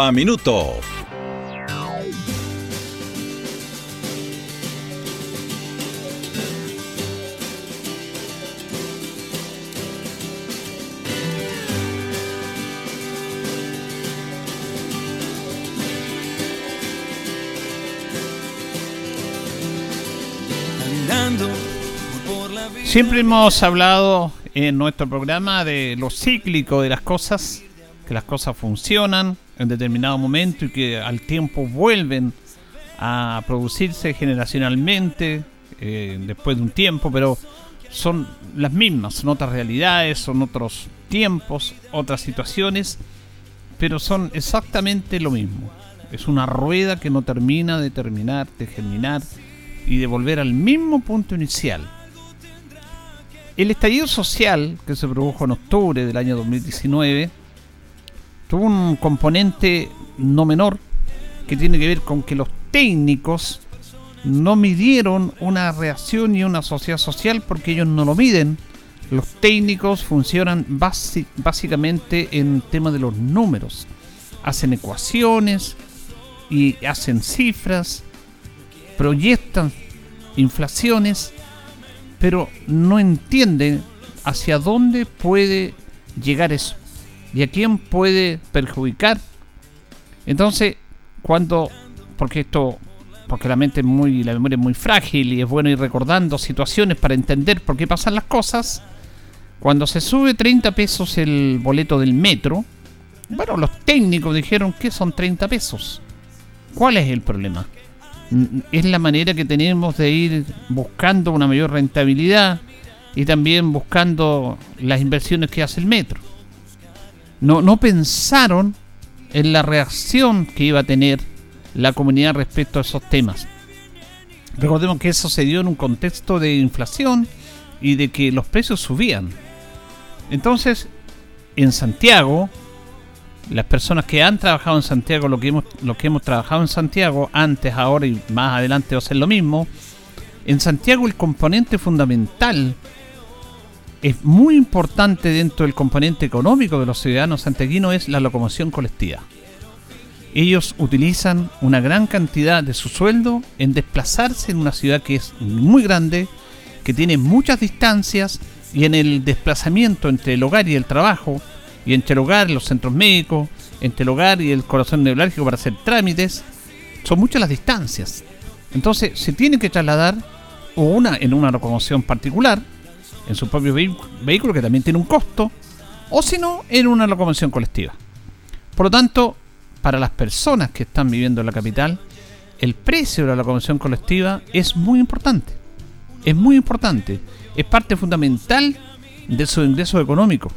a Minuto. Siempre hemos hablado en nuestro programa de lo cíclico de las cosas, que las cosas funcionan en determinado momento y que al tiempo vuelven a producirse generacionalmente eh, después de un tiempo, pero son las mismas, son otras realidades, son otros tiempos, otras situaciones, pero son exactamente lo mismo. Es una rueda que no termina de terminar, de germinar y de volver al mismo punto inicial. El estallido social que se produjo en octubre del año 2019 tuvo un componente no menor que tiene que ver con que los técnicos no midieron una reacción y una sociedad social porque ellos no lo miden. Los técnicos funcionan básicamente en tema de los números. Hacen ecuaciones y hacen cifras, proyectan inflaciones pero no entienden hacia dónde puede llegar eso y a quién puede perjudicar. Entonces, cuando, porque esto, porque la mente es muy, la memoria es muy frágil y es bueno ir recordando situaciones para entender por qué pasan las cosas. Cuando se sube 30 pesos el boleto del metro, bueno, los técnicos dijeron que son 30 pesos. ¿Cuál es el problema? es la manera que tenemos de ir buscando una mayor rentabilidad y también buscando las inversiones que hace el metro. No, no pensaron en la reacción que iba a tener la comunidad respecto a esos temas. Recordemos que eso se dio en un contexto de inflación y de que los precios subían. Entonces, en Santiago, las personas que han trabajado en Santiago, lo que hemos, trabajado en Santiago, antes, ahora y más adelante va a ser lo mismo, en Santiago el componente fundamental es muy importante dentro del componente económico de los ciudadanos santiaguinos es la locomoción colectiva. Ellos utilizan una gran cantidad de su sueldo en desplazarse en una ciudad que es muy grande, que tiene muchas distancias y en el desplazamiento entre el hogar y el trabajo, y entre el hogar, los centros médicos, entre el hogar y el corazón neurálgico para hacer trámites, son muchas las distancias. Entonces se tiene que trasladar o una en una locomoción particular, en su propio vehículo que también tiene un costo, o si no, en una locomoción colectiva. Por lo tanto, para las personas que están viviendo en la capital, el precio de la locomoción colectiva es muy importante. Es muy importante. Es parte fundamental de su ingreso económico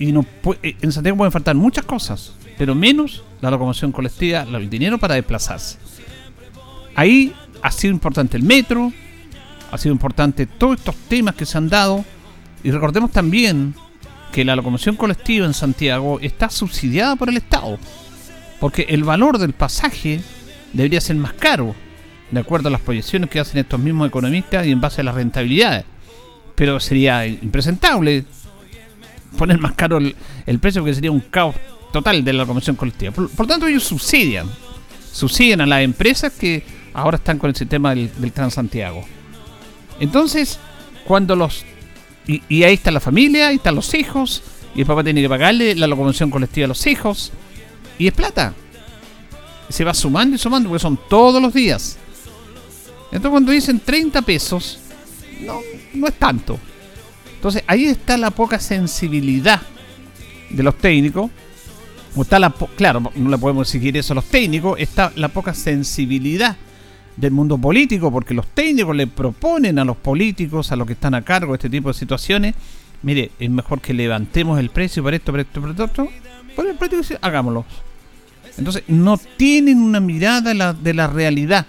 y no eh, en Santiago pueden faltar muchas cosas, pero menos la locomoción colectiva, el dinero para desplazarse. Ahí ha sido importante el metro, ha sido importante todos estos temas que se han dado y recordemos también que la locomoción colectiva en Santiago está subsidiada por el Estado, porque el valor del pasaje debería ser más caro, de acuerdo a las proyecciones que hacen estos mismos economistas y en base a las rentabilidades. Pero sería impresentable poner más caro el, precio porque sería un caos total de la locomoción colectiva. Por, tanto, ellos subsidian, subsidian a las empresas que ahora están con el sistema del, del Transantiago. Entonces, cuando los... Y, ahí está la familia, ahí están los hijos, y el papá tiene que pagarle la locomoción colectiva a los hijos, y es plata. Se va sumando y sumando porque son todos los días. Entonces cuando dicen 30 pesos, no, no es tanto. Entonces ahí está la poca sensibilidad de los técnicos. O está la claro, no le podemos exigir eso a los técnicos, está la poca sensibilidad del mundo político, porque los técnicos le proponen a los políticos, a los que están a cargo de este tipo de situaciones, mire, es mejor que levantemos el precio por esto, por esto, por esto, por el precio, hagámoslo. Entonces, no tienen una mirada de la, realidad.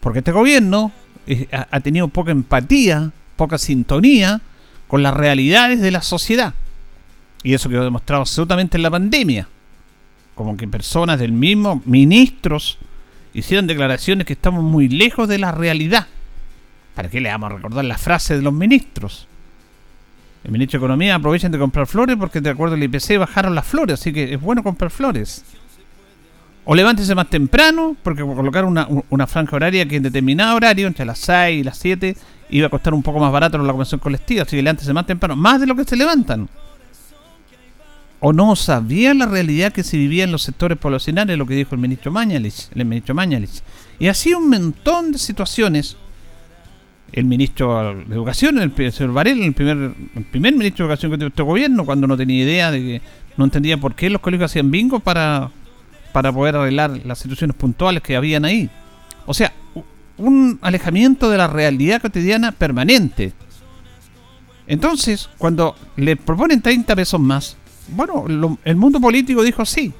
Porque este gobierno eh, ha tenido poca empatía, poca sintonía con las realidades de la sociedad. Y eso quedó demostrado absolutamente en la pandemia. Como que personas del mismo, ministros, hicieron declaraciones que estamos muy lejos de la realidad. ¿Para qué le vamos a recordar la frase de los ministros? El ministro de Economía aprovechan de comprar flores porque de acuerdo al IPC bajaron las flores, así que es bueno comprar flores. O levántese más temprano, porque colocar una, una franja horaria que en determinado horario, entre las 6 y las 7, iba a costar un poco más barato la convención colectiva, así que levántese más temprano, más de lo que se levantan. O no sabía la realidad que se vivía en los sectores poblacionales, lo que dijo el ministro Mañalich, el ministro Mañalich. Y así un montón de situaciones el ministro de Educación, el señor Varela, el primer, primer ministro de Educación que tuvo este gobierno, cuando no tenía idea de que no entendía por qué los colegios hacían bingo para, para poder arreglar las situaciones puntuales que habían ahí. O sea, un alejamiento de la realidad cotidiana permanente. Entonces, cuando le proponen 30 pesos más, bueno, el mundo político dijo sí.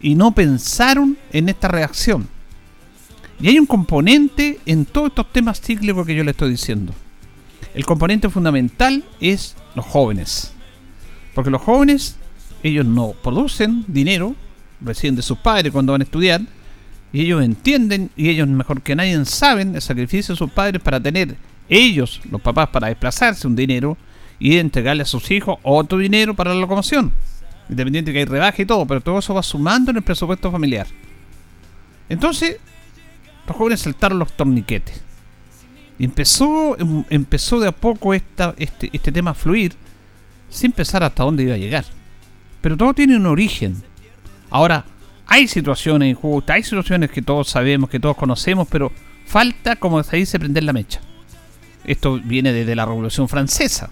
Y no pensaron en esta reacción. Y hay un componente en todos estos temas cíclicos que yo le estoy diciendo. El componente fundamental es los jóvenes. Porque los jóvenes, ellos no producen dinero, reciben de sus padres cuando van a estudiar, y ellos entienden, y ellos mejor que nadie saben el sacrificio de sus padres para tener ellos, los papás, para desplazarse un dinero y entregarle a sus hijos otro dinero para la locomoción. Independiente que hay rebaje y todo, pero todo eso va sumando en el presupuesto familiar. Entonces, los jóvenes saltaron los torniquetes. Y empezó, em, empezó de a poco esta, este, este tema a fluir sin pensar hasta dónde iba a llegar. Pero todo tiene un origen. Ahora, hay situaciones injustas, hay situaciones que todos sabemos, que todos conocemos, pero falta, como se dice, prender la mecha. Esto viene desde la Revolución Francesa.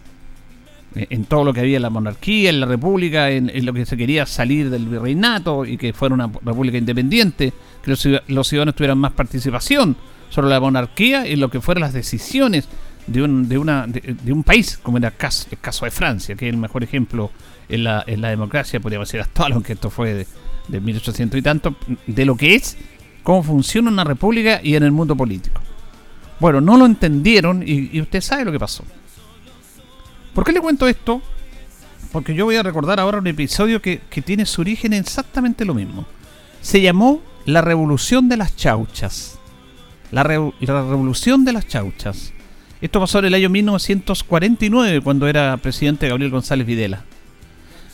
En todo lo que había en la monarquía, en la república, en, en lo que se quería salir del virreinato y que fuera una república independiente que los, ciudadanos tuvieran más participación sobre la monarquía y lo que fueran las decisiones de un, de una, de, un país, como era el caso, el caso de Francia, que es el mejor ejemplo en la, en la democracia, podríamos decir actual, aunque esto fue de, de 1800 y tanto, de lo que es, cómo funciona una república y en el mundo político. Bueno, no lo entendieron y, usted sabe lo que pasó. ¿Por qué le cuento esto? Porque yo voy a recordar ahora un episodio que, que tiene su origen en exactamente lo mismo. Se llamó la revolución de las chauchas. La, revolución de las chauchas. Esto pasó en el año 1949, cuando era presidente Gabriel González Videla.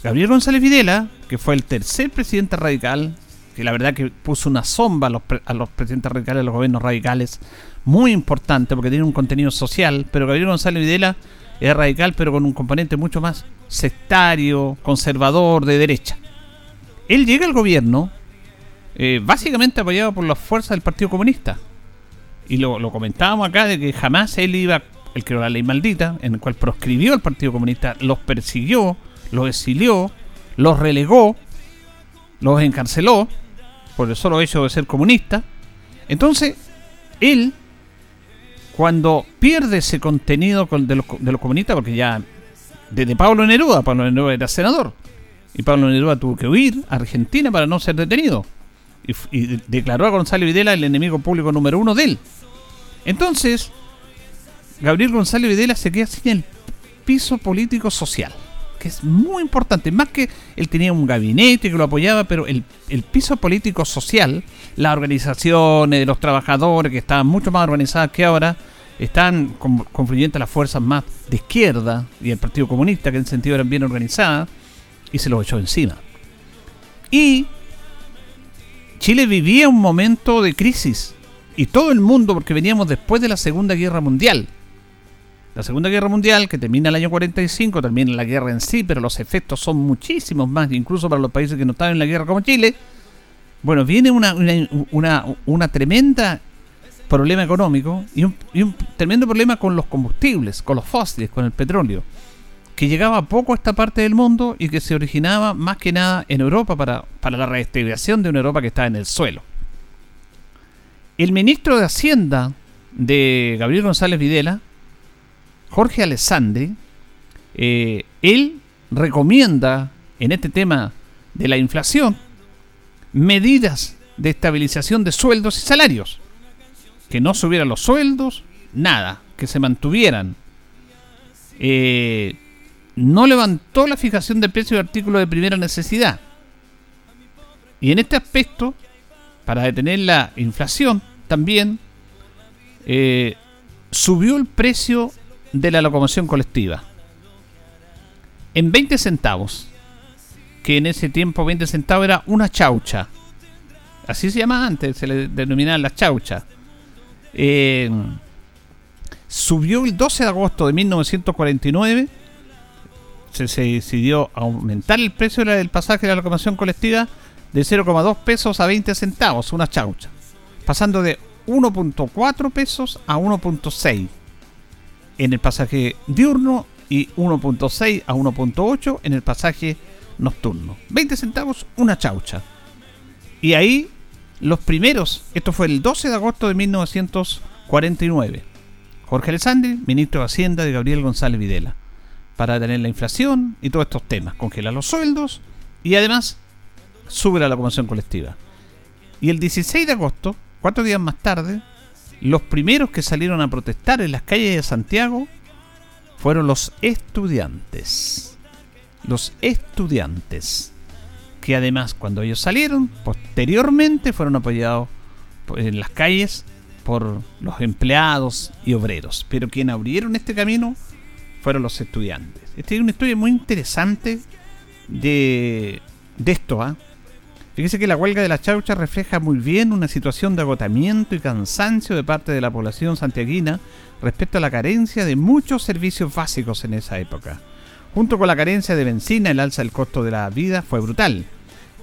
Gabriel González Videla, que fue el tercer presidente radical, que la verdad que puso una sombra a los, a los presidentes radicales, a los gobiernos radicales, muy importante porque tiene un contenido social, pero Gabriel González Videla era radical, pero con un componente mucho más sectario, conservador, de derecha. Él llega al gobierno eh, básicamente apoyado por las fuerzas del Partido Comunista. Y lo, comentábamos acá de que jamás él iba, el creó la ley maldita, en el cual proscribió al Partido Comunista, los persiguió, los exilió, los relegó, los encarceló por el solo hecho de ser comunista. Entonces, él, cuando pierde ese contenido de los, de los comunistas, porque ya desde Pablo Neruda, Pablo Neruda era senador, y Pablo Neruda tuvo que huir a Argentina para no ser detenido y, declaró a Gonzalo Videla el enemigo público número uno de él. Entonces, Gabriel Gonzalo Videla se queda sin el piso político social, es muy importante. Más que él tenía un gabinete que lo apoyaba, pero el, piso político social, las organizaciones de los trabajadores, que estaban mucho más organizadas que ahora, están confluyentes las fuerzas más de izquierda y el Partido Comunista, que en sentido eran bien organizadas, y se lo echó encima. Y Chile vivía un momento de crisis. Y todo el mundo, porque veníamos después de la Segunda Guerra Mundial. La Segunda Guerra Mundial, que termina el año 45, termina la guerra en sí, pero los efectos son muchísimos más, incluso para los países que no estaban en la guerra como Chile. Bueno, viene una, una, tremenda problema económico y un, y un tremendo problema con los combustibles, con los fósiles, con el petróleo que llegaba poco a esta parte del mundo y que se originaba más que nada en Europa para, para la redistribución de una Europa que estaba en el suelo. El ministro de Hacienda de Gabriel González Videla, Jorge Alessandri, eh, él recomienda en este tema de la inflación medidas de estabilización de sueldos y salarios. Que no subieran los sueldos, nada, que se mantuvieran. Eh, no levantó la fijación de precios de artículos de primera necesidad. Y en este aspecto, para detener la inflación, también eh, subió el precio de la locomoción colectiva. En 20 centavos, que en ese tiempo 20 centavos era una chaucha. Así se llamaba antes, se le denominaba la chaucha. Eh, subió el 12 de agosto de 1949. Se, se, decidió aumentar el precio del pasaje de la locomoción colectiva de 0,2 pesos a 20 centavos, una chaucha. Pasando de 1.4 pesos a 1.6 en el pasaje diurno y 1.6 a 1.8 en el pasaje nocturno. 20 centavos, una chaucha. Y ahí los primeros, esto fue el 12 de agosto de 1949. Jorge Alessandri, ministro de Hacienda de Gabriel González Videla, para detener la inflación y todos estos temas. Congela los sueldos y además sube la locomoción colectiva. Y el 16 de agosto, cuatro días más tarde, los primeros que salieron a protestar en las calles de Santiago fueron los estudiantes. Los estudiantes. Que además cuando ellos salieron, posteriormente fueron apoyados en las calles por los empleados y obreros. Pero quienes abrieron este camino fueron los estudiantes. Esta es una historia muy interesante de, de esto. ¿ah? Fíjese que la huelga de la chaucha refleja muy bien una situación de agotamiento y cansancio de parte de la población santiaguina respecto a la carencia de muchos servicios básicos en esa época. Junto con la carencia de benzina, el alza del costo de la vida fue brutal.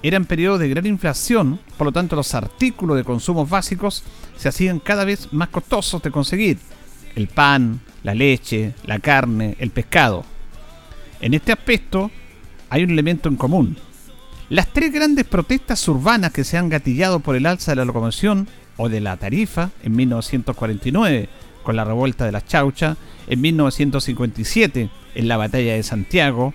Eran periodos de gran inflación, por lo tanto los artículos de consumos básicos se hacían cada vez más costosos de conseguir. El pan, la leche, la carne, el pescado. En este aspecto hay un elemento en común, las tres grandes protestas urbanas que se han gatillado por el alza de la locomoción o de la tarifa en 1949 con la revuelta de la Chaucha, en 1957 en la batalla de Santiago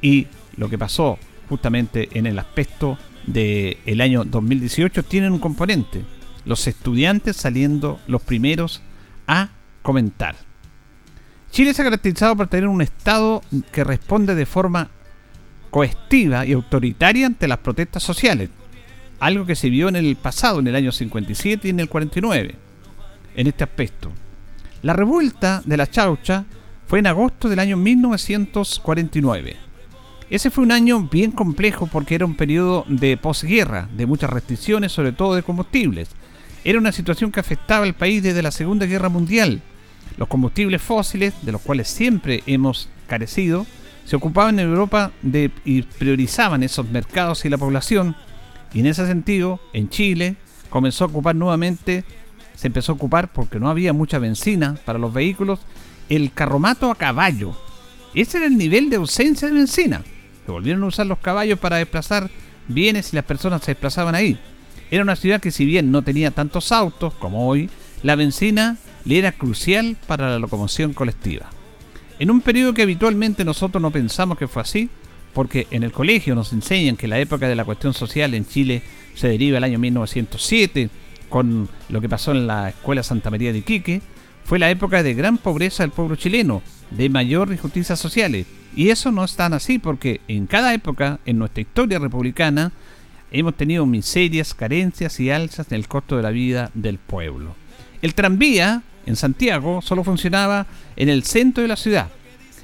y lo que pasó justamente en el aspecto del año 2018 tienen un componente, los estudiantes saliendo los primeros a comentar. Chile se ha caracterizado por tener un Estado que responde de forma coestiva y autoritaria ante las protestas sociales, algo que se vio en el pasado, en el año 57 y en el 49, en este aspecto. La revuelta de la Chaucha fue en agosto del año 1949. Ese fue un año bien complejo porque era un periodo de posguerra, de muchas restricciones, sobre todo de combustibles. Era una situación que afectaba al país desde la Segunda Guerra Mundial. Los combustibles fósiles, de los cuales siempre hemos carecido, se ocupaban en Europa y priorizaban esos mercados y la población. Y en ese sentido, en Chile comenzó a ocupar nuevamente, se empezó a ocupar porque no había mucha benzina para los vehículos, el carromato a caballo. Ese era el nivel de ausencia de benzina. Se volvieron a usar los caballos para desplazar bienes y las personas se desplazaban ahí. Era una ciudad que si bien no tenía tantos autos como hoy, la benzina le era crucial para la locomoción colectiva. En un periodo que habitualmente nosotros no pensamos que fue así, porque en el colegio nos enseñan que la época de la cuestión social en Chile se deriva al año 1907, con lo que pasó en la Escuela Santa María de Iquique, fue la época de gran pobreza del pueblo chileno, de mayor injusticias sociales. Y eso no es tan así porque en cada época, en nuestra historia republicana, hemos tenido miserias, carencias y alzas en el costo de la vida del pueblo. El tranvía en Santiago solo funcionaba en el centro de la ciudad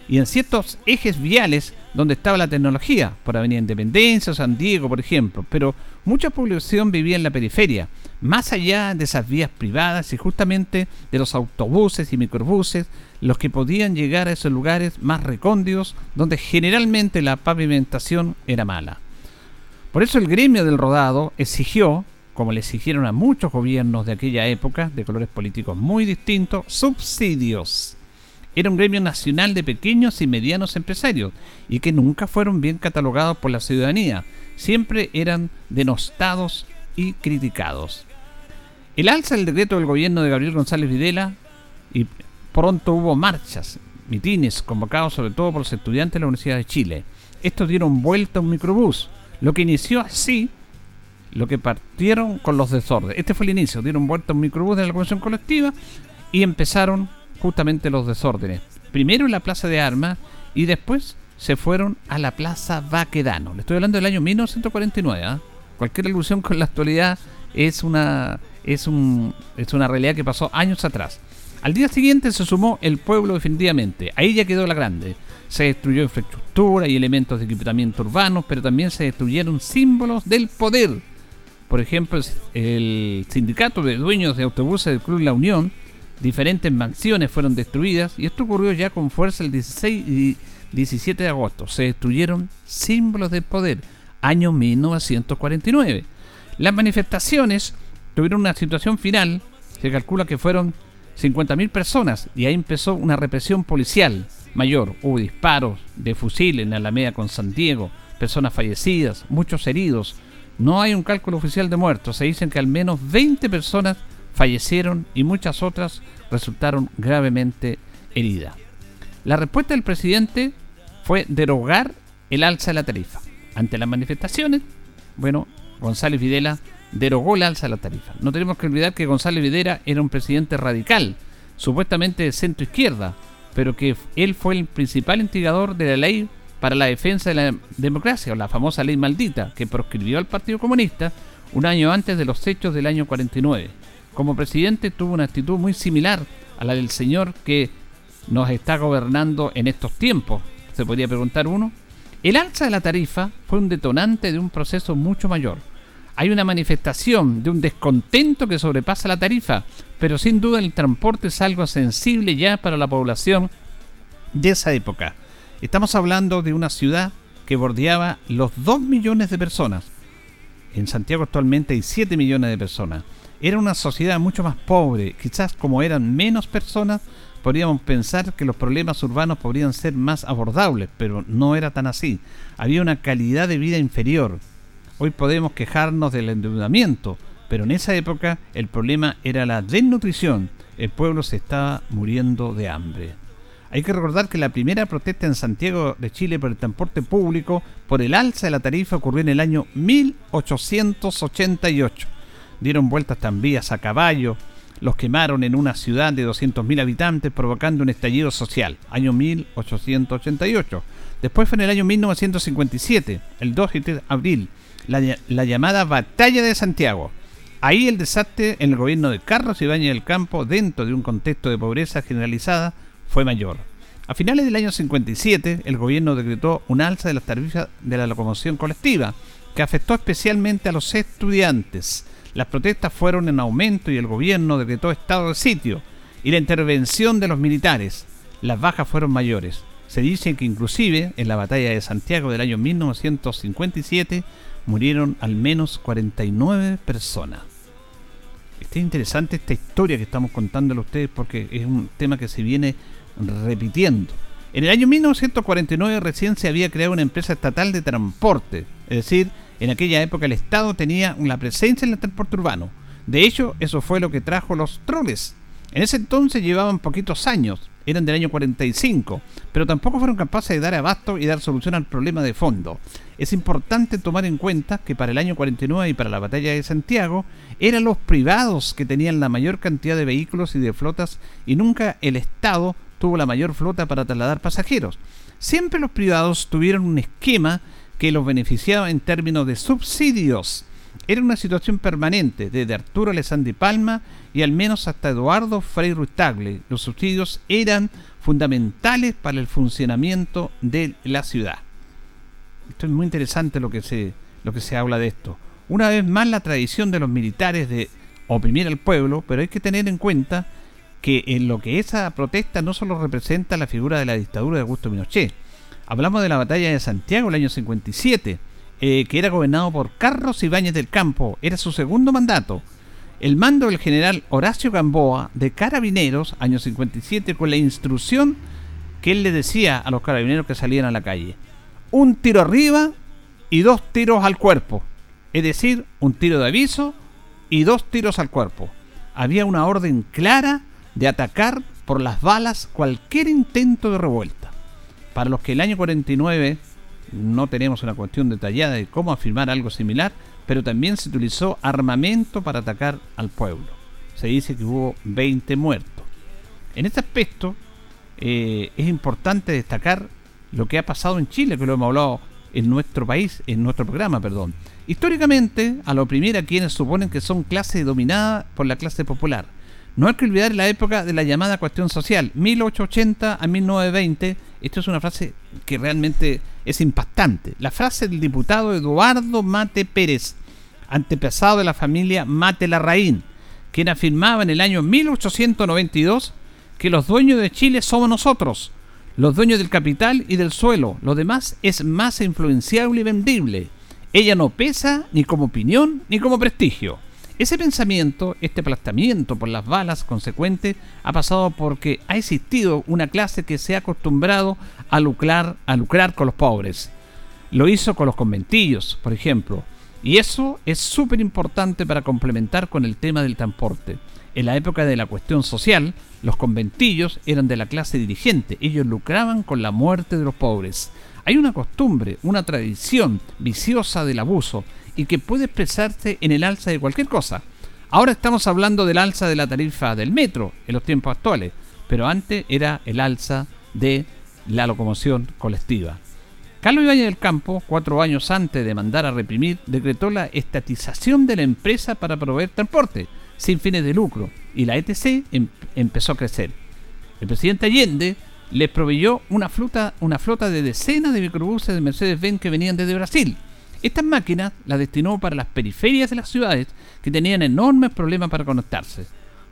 y en ciertos ejes viales donde estaba la tecnología, por Avenida Independencia o San Diego, por ejemplo, pero mucha población vivía en la periferia, más allá de esas vías privadas y justamente de los autobuses y microbuses, los que podían llegar a esos lugares más recóndidos donde generalmente la pavimentación era mala. Por eso el gremio del rodado exigió como le exigieron a muchos gobiernos de aquella época, de colores políticos muy distintos, subsidios. Era un gremio nacional de pequeños y medianos empresarios y que nunca fueron bien catalogados por la ciudadanía, siempre eran denostados y criticados. El alza del decreto del gobierno de Gabriel González Videla y pronto hubo marchas mitines convocados sobre todo por los estudiantes de la Universidad de Chile. Estos dieron vuelta a un microbús, lo que inició así lo que partieron con los desórdenes. Este fue el inicio, dieron vuelta un microbús de la convención colectiva y empezaron justamente los desórdenes. Primero en la Plaza de Armas y después se fueron a la Plaza Baquedano. Le estoy hablando del año 1949. ¿ah? Cualquier alusión con la actualidad es una, es, un, es una realidad que pasó años atrás. Al día siguiente se sumó el pueblo definitivamente. Ahí ya quedó la grande. Se destruyó infraestructura y elementos de equipamiento urbanos, pero también se destruyeron símbolos del poder. Por ejemplo, el sindicato de dueños de autobuses del Club La Unión, diferentes mansiones fueron destruidas y esto ocurrió ya con fuerza el 16 y 17 de agosto. Se destruyeron símbolos del poder, año 1949. Las manifestaciones tuvieron una situación final, se calcula que fueron 50.000 personas y ahí empezó una represión policial mayor. Hubo disparos de fusil en Alameda con San Diego, personas fallecidas, muchos heridos. No hay un cálculo oficial de muertos. Se dicen que al menos 20 personas fallecieron y muchas otras resultaron gravemente heridas. La respuesta del presidente fue derogar el alza de la tarifa. Ante las manifestaciones, bueno, González Videla derogó el alza de la tarifa. No tenemos que olvidar que González Videla era un presidente radical, supuestamente de centro izquierda, pero que él fue el principal instigador de la ley para la defensa de la democracia, o la famosa ley maldita, que proscribió al Partido Comunista un año antes de los hechos del año 49. Como presidente tuvo una actitud muy similar a la del señor que nos está gobernando en estos tiempos, se podría preguntar uno. El alza de la tarifa fue un detonante de un proceso mucho mayor hay una manifestación de un descontento que sobrepasa la tarifa, pero sin duda el transporte es algo sensible ya para la población de esa época. Estamos hablando de una ciudad que bordeaba los 2 millones de personas. En Santiago actualmente hay 7 millones de personas. Era una sociedad mucho más pobre, quizás como eran menos personas, podríamos pensar que los problemas urbanos podrían ser más abordables, pero no era tan así. Había una calidad de vida inferior, Hoy podemos quejarnos del endeudamiento, pero en esa época el problema era la desnutrición. El pueblo se estaba muriendo de hambre. Hay que recordar que la primera protesta en Santiago de Chile por el transporte público por el alza de la tarifa ocurrió en el año 1888. Dieron vueltas tranvías a caballo, los quemaron en una ciudad de 200.000 habitantes provocando un estallido social, año 1888. Después fue en el año 1957, el 2 de abril, la, llamada Batalla de Santiago. Ahí el desastre en el gobierno de Carlos Ibáñez del Campo, dentro de un contexto de pobreza generalizada, fue mayor. A finales del año 57, el gobierno decretó un alza de las tarifas de la locomoción colectiva, que afectó especialmente a los estudiantes. Las protestas fueron en aumento y el gobierno decretó estado de sitio y la intervención de los militares. Las bajas fueron mayores. Se dice que inclusive en la batalla de Santiago del año 1957 murieron al menos 49 personas. Está interesante esta historia que estamos contándole a ustedes porque es un tema que se viene repitiendo. En el año 1949 recién se había creado una empresa estatal de transporte, es decir, en aquella época el Estado tenía una presencia en el transporte urbano. De hecho, eso fue lo que trajo los troles. En ese entonces llevaban poquitos años, eran del año 45, pero tampoco fueron capaces de dar abasto y dar solución al problema de fondo. Es importante tomar en cuenta que para el año 49 y para la batalla de Santiago eran los privados que tenían la mayor cantidad de vehículos y de flotas y nunca el Estado tuvo la mayor flota para trasladar pasajeros. Siempre los privados tuvieron un esquema que los beneficiaba en términos de subsidios era una situación permanente desde Arturo Alessandri Palma y al menos hasta Eduardo Frei Rustagle. Los subsidios eran fundamentales para el funcionamiento de la ciudad. Esto es muy interesante lo que se, lo que se habla de esto. Una vez más la tradición de los militares de oprimir al pueblo, pero hay que tener en cuenta que en lo que esa protesta no solo representa la figura de la dictadura de Augusto Pinochet. Hablamos de la batalla de Santiago el año 57 eh, que era gobernado por Carlos Ibáñez del Campo, era su segundo mandato. El mando del general Horacio Gamboa de Carabineros, año 57, con la instrucción que él le decía a los carabineros que salían a la calle. Un tiro arriba y dos tiros al cuerpo. Es decir, un tiro de aviso y dos tiros al cuerpo. Había una orden clara de atacar por las balas cualquier intento de revuelta. Para los que el año 49 no tenemos una cuestión detallada de cómo afirmar algo similar, pero también se utilizó armamento para atacar al pueblo. Se dice que hubo 20 muertos. En este aspecto eh, es importante destacar lo que ha pasado en Chile, que lo hemos hablado en nuestro país, en nuestro programa, perdón. Históricamente, a lo primero a quienes suponen que son clase dominada por la clase popular. No hay que olvidar la época de la llamada cuestión social, 1880 a 1920. Esto es una frase que realmente es impactante. La frase del diputado Eduardo Mate Pérez, antepasado de la familia Mate Larraín, quien afirmaba en el año 1892 que los dueños de Chile somos nosotros, los dueños del capital y del suelo. Lo demás es más influenciable y vendible. Ella no pesa ni como opinión ni como prestigio. Ese pensamiento, este aplastamiento por las balas consecuente, ha pasado porque ha existido una clase que se ha acostumbrado a lucrar, a lucrar con los pobres. Lo hizo con los conventillos, por ejemplo. Y eso es súper importante para complementar con el tema del transporte. En la época de la cuestión social, los conventillos eran de la clase dirigente. Ellos lucraban con la muerte de los pobres. Hay una costumbre, una tradición viciosa del abuso y que puede expresarse en el alza de cualquier cosa. Ahora estamos hablando del alza de la tarifa del metro en los tiempos actuales, pero antes era el alza de la locomoción colectiva. Carlos Ibañez del Campo, cuatro años antes de mandar a reprimir, decretó la estatización de la empresa para proveer transporte, sin fines de lucro, y la ETC em-, empezó a crecer. El presidente Allende les proveyó una flota, una flota de decenas de microbuses de Mercedes-Benz que venían desde Brasil. Estas máquinas las destinó para las periferias de las ciudades que tenían enormes problemas para conectarse.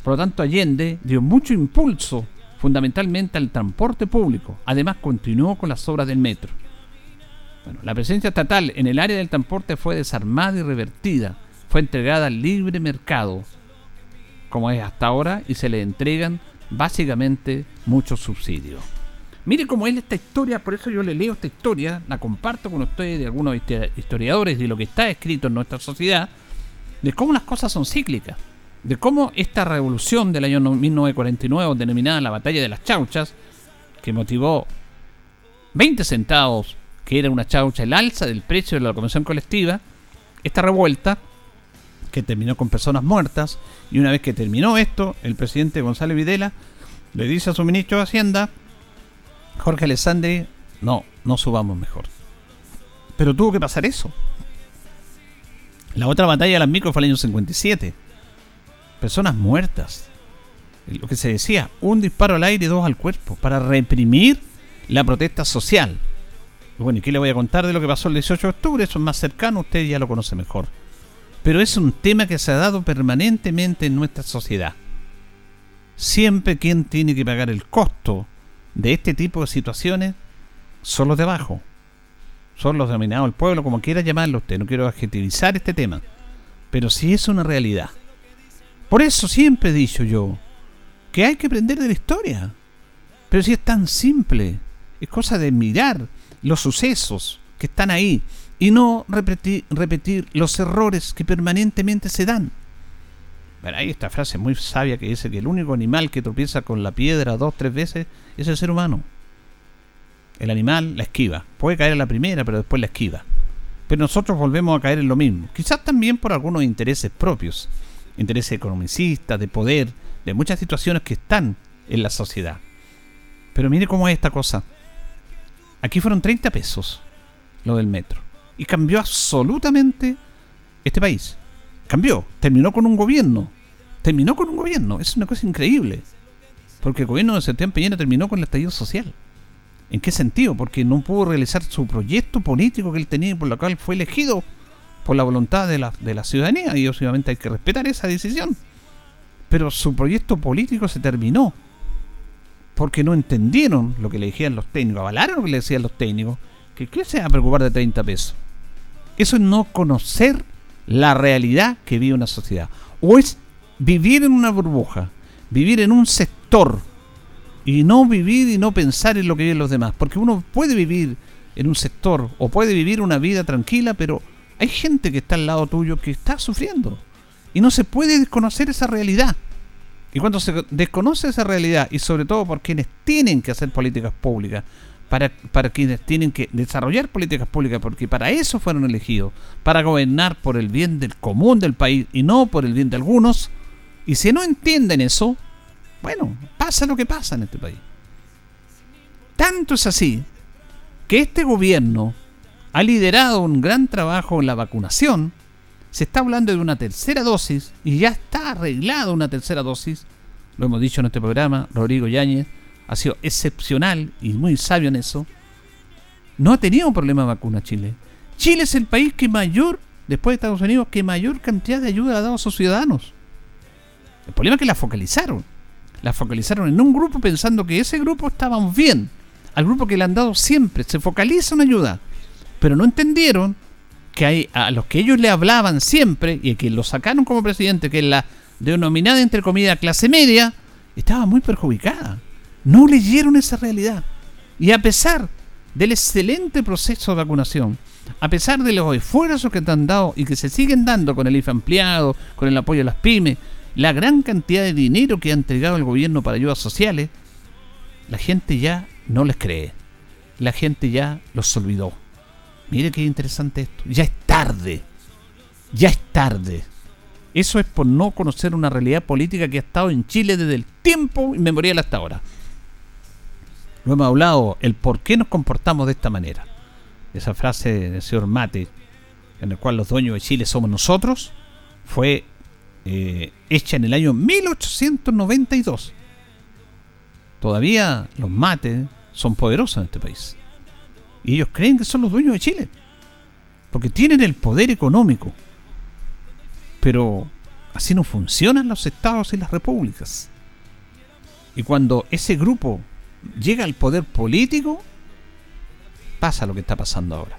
Por lo tanto, Allende dio mucho impulso fundamentalmente al transporte público. Además, continuó con las obras del metro. La presencia estatal en el área del transporte fue desarmada y revertida. Fue entregada al libre mercado, como es hasta ahora, y se le entregan básicamente muchos subsidios. Mire cómo es esta historia, por eso yo le leo esta historia, la comparto con ustedes de algunos historiadores de lo que está escrito en nuestra sociedad, de cómo las cosas son cíclicas, de cómo esta revolución del año 1949, denominada la Batalla de las Chauchas, que motivó 20 centavos, que era una chaucha, el alza del precio de la locomoción colectiva, esta revuelta, que terminó con personas muertas, y una vez que terminó esto, el presidente González Videla le dice a su ministro de Hacienda, Jorge Alessandri, no, no subamos mejor. Pero tuvo que pasar eso. La otra batalla de las micros fue el año 57. Personas muertas. Lo que se decía, un disparo al aire dos al cuerpo, para reprimir la protesta social. Bueno, ¿y qué le voy a contar de lo que pasó el 18 de octubre? Eso es más cercano, usted ya lo conoce mejor. Pero es un tema que se ha dado permanentemente en nuestra sociedad. Siempre quien tiene que pagar el costo de este tipo de situaciones son los de abajo. Son los denominados el pueblo, como quiera llamarlo usted. No quiero adjetivizar este tema. Pero sí es una realidad. Por eso siempre he dicho yo que hay que aprender de la historia. Pero si es tan simple, es cosa de mirar los sucesos que están ahí y no repetir, repetir los errores que permanentemente se dan. Bueno, hay esta frase muy sabia que dice que el único animal que tropieza con la piedra dos, tres veces es el ser humano. El animal la esquiva. Puede caer en la primera, pero después la esquiva. Pero nosotros volvemos a caer en lo mismo. Quizás también por algunos intereses propios. Intereses economicistas, de poder, de muchas situaciones que están en la sociedad. Pero mire cómo es esta cosa. Aquí fueron 30 pesos lo del metro. Y cambió absolutamente este país cambió, terminó con un gobierno. Terminó con un gobierno, es una cosa increíble. Porque el gobierno de Sebastián Peñera terminó con el estallido social. ¿En qué sentido? Porque no pudo realizar su proyecto político que él tenía y por lo cual fue elegido por la voluntad de la, de la ciudadanía y obviamente hay que respetar esa decisión. Pero su proyecto político se terminó porque no entendieron lo que le decían los técnicos, avalaron lo que le decían los técnicos, que qué se va a preocupar de 30 pesos. Eso es no conocer la realidad que vive una sociedad. O es vivir en una burbuja, vivir en un sector y no vivir y no pensar en lo que viven los demás. Porque uno puede vivir en un sector o puede vivir una vida tranquila, pero hay gente que está al lado tuyo que está sufriendo. Y no se puede desconocer esa realidad. Y cuando se desconoce esa realidad, y sobre todo por quienes tienen que hacer políticas públicas, para, para quienes tienen que desarrollar políticas públicas, porque para eso fueron elegidos, para gobernar por el bien del común del país y no por el bien de algunos, y si no entienden eso, bueno, pasa lo que pasa en este país. Tanto es así que este gobierno ha liderado un gran trabajo en la vacunación, se está hablando de una tercera dosis y ya está arreglada una tercera dosis. Lo hemos dicho en este programa, Rodrigo Yáñez ha sido excepcional y muy sabio en eso. No ha tenido un problema de vacuna Chile. Chile es el país que mayor, después de Estados Unidos, que mayor cantidad de ayuda ha dado a sus ciudadanos. El problema es que la focalizaron. La focalizaron en un grupo pensando que ese grupo estaba bien. Al grupo que le han dado siempre. Se focaliza una ayuda. Pero no entendieron que a los que ellos le hablaban siempre y que lo sacaron como presidente, que es la denominada entre comillas clase media, estaba muy perjudicada. No leyeron esa realidad. Y a pesar del excelente proceso de vacunación, a pesar de los esfuerzos que te han dado y que se siguen dando con el IFE ampliado, con el apoyo a las pymes, la gran cantidad de dinero que ha entregado el gobierno para ayudas sociales, la gente ya no les cree. La gente ya los olvidó. Mire qué interesante esto. Ya es tarde. Ya es tarde. Eso es por no conocer una realidad política que ha estado en Chile desde el tiempo inmemorial hasta ahora. Lo hemos hablado, el por qué nos comportamos de esta manera. Esa frase del señor Mate, en la cual los dueños de Chile somos nosotros, fue eh, hecha en el año 1892. Todavía los mates son poderosos en este país. Y ellos creen que son los dueños de Chile. Porque tienen el poder económico. Pero así no funcionan los estados y las repúblicas. Y cuando ese grupo llega al poder político, pasa lo que está pasando ahora.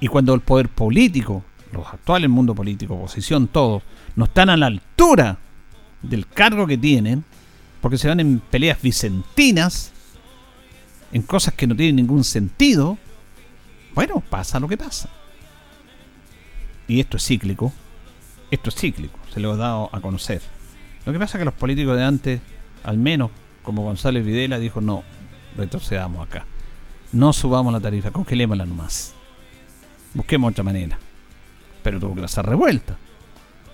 Y cuando el poder político, los actuales mundo político, oposición, todos, no están a la altura del cargo que tienen, porque se van en peleas vicentinas, en cosas que no tienen ningún sentido, bueno, pasa lo que pasa. Y esto es cíclico, esto es cíclico, se lo he dado a conocer. Lo que pasa es que los políticos de antes, al menos como González Videla, dijo no, retrocedamos acá. No subamos la tarifa, congelémosla nomás. Busquemos otra manera. Pero tuvo que hacer revuelta.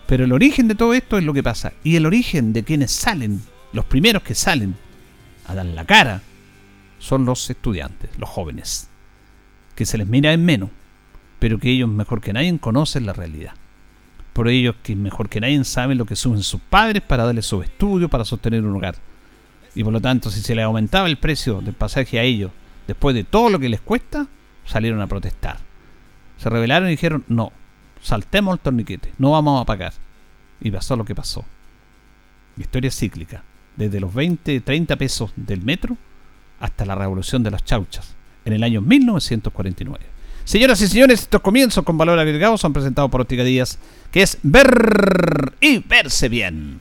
Pero el origen de todo esto es lo que pasa. Y el origen de quienes salen, los primeros que salen a dar la cara, son los estudiantes, los jóvenes, que se les mira en menos, pero que ellos mejor que nadie conocen la realidad. Por ellos que mejor que nadie saben lo que suben sus padres para darles su estudio, para sostener un hogar. Y por lo tanto, si se les aumentaba el precio del pasaje a ellos, después de todo lo que les cuesta, salieron a protestar. Se rebelaron y dijeron, no, saltemos el torniquete, no vamos a pagar. Y pasó lo que pasó. Historia cíclica. Desde los 20, 30 pesos del metro hasta la revolución de las chauchas, en el año 1949. Señoras y señores, estos comienzos con valor agregado son presentados por Óptica Díaz, que es ver y verse bien.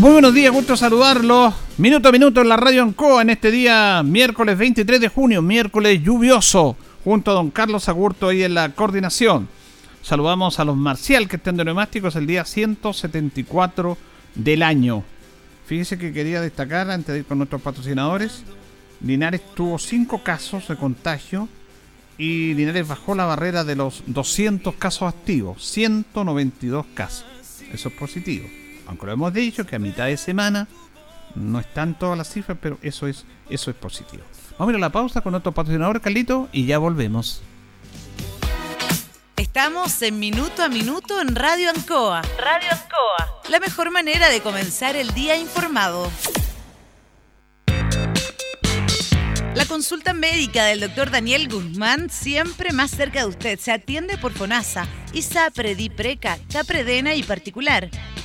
Muy buenos días, gusto saludarlos. Minuto a minuto en la radio Ancoa en este día, miércoles 23 de junio, miércoles lluvioso, junto a don Carlos Agurto ahí en la coordinación. Saludamos a los Marcial que estén de neumáticos el día 174 del año. Fíjese que quería destacar antes de ir con nuestros patrocinadores. Linares tuvo 5 casos de contagio y Linares bajó la barrera de los 200 casos activos, 192 casos. Eso es positivo. Aunque lo hemos dicho que a mitad de semana no están todas las cifras, pero eso es, eso es positivo. Vamos a ir a la pausa con nuestro patrocinador, Carlito, y ya volvemos. Estamos en Minuto a Minuto en Radio Ancoa. Radio Ancoa. La mejor manera de comenzar el día informado. La consulta médica del doctor Daniel Guzmán siempre más cerca de usted. Se atiende por FONASA, ISAPRE, DIPRECA, CAPREDENA y particular.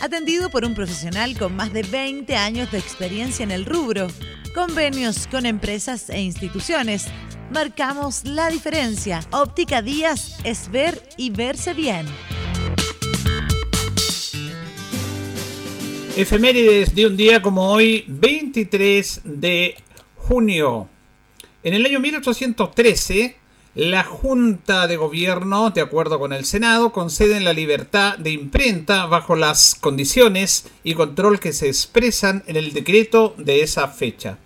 atendido por un profesional con más de 20 años de experiencia en el rubro, convenios con empresas e instituciones. Marcamos la diferencia. Óptica Díaz es ver y verse bien. Efemérides de un día como hoy, 23 de junio. En el año 1813, la Junta de Gobierno, de acuerdo con el Senado, conceden la libertad de imprenta bajo las condiciones y control que se expresan en el decreto de esa fecha.